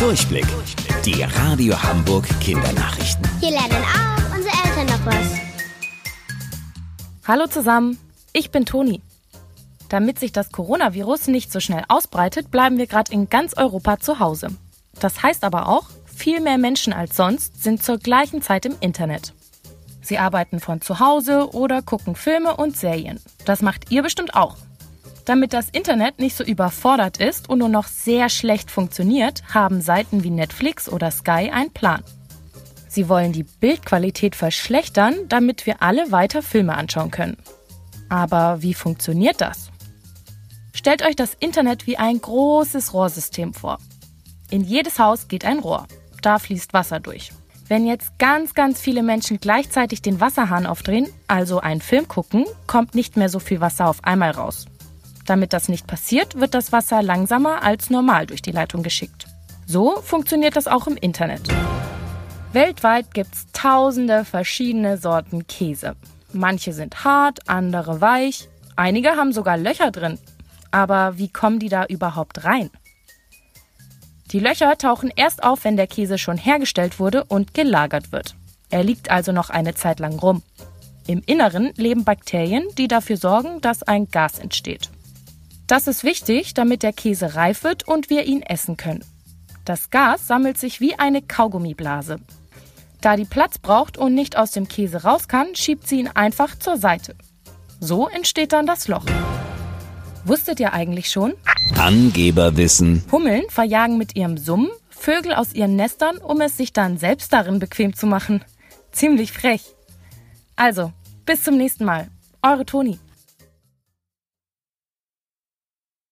Durchblick. Die Radio Hamburg Kindernachrichten. Hier lernen auch unsere Eltern noch was. Hallo zusammen, ich bin Toni. Damit sich das Coronavirus nicht so schnell ausbreitet, bleiben wir gerade in ganz Europa zu Hause. Das heißt aber auch, viel mehr Menschen als sonst sind zur gleichen Zeit im Internet. Sie arbeiten von zu Hause oder gucken Filme und Serien. Das macht ihr bestimmt auch. Damit das Internet nicht so überfordert ist und nur noch sehr schlecht funktioniert, haben Seiten wie Netflix oder Sky einen Plan. Sie wollen die Bildqualität verschlechtern, damit wir alle weiter Filme anschauen können. Aber wie funktioniert das? Stellt euch das Internet wie ein großes Rohrsystem vor. In jedes Haus geht ein Rohr. Da fließt Wasser durch. Wenn jetzt ganz, ganz viele Menschen gleichzeitig den Wasserhahn aufdrehen, also einen Film gucken, kommt nicht mehr so viel Wasser auf einmal raus. Damit das nicht passiert, wird das Wasser langsamer als normal durch die Leitung geschickt. So funktioniert das auch im Internet. Weltweit gibt es tausende verschiedene Sorten Käse. Manche sind hart, andere weich, einige haben sogar Löcher drin. Aber wie kommen die da überhaupt rein? Die Löcher tauchen erst auf, wenn der Käse schon hergestellt wurde und gelagert wird. Er liegt also noch eine Zeit lang rum. Im Inneren leben Bakterien, die dafür sorgen, dass ein Gas entsteht. Das ist wichtig, damit der Käse reif wird und wir ihn essen können. Das Gas sammelt sich wie eine Kaugummiblase. Da die Platz braucht und nicht aus dem Käse raus kann, schiebt sie ihn einfach zur Seite. So entsteht dann das Loch. Wusstet ihr eigentlich schon? Angeberwissen. Hummeln verjagen mit ihrem Summen Vögel aus ihren Nestern, um es sich dann selbst darin bequem zu machen. Ziemlich frech. Also, bis zum nächsten Mal. Eure Toni.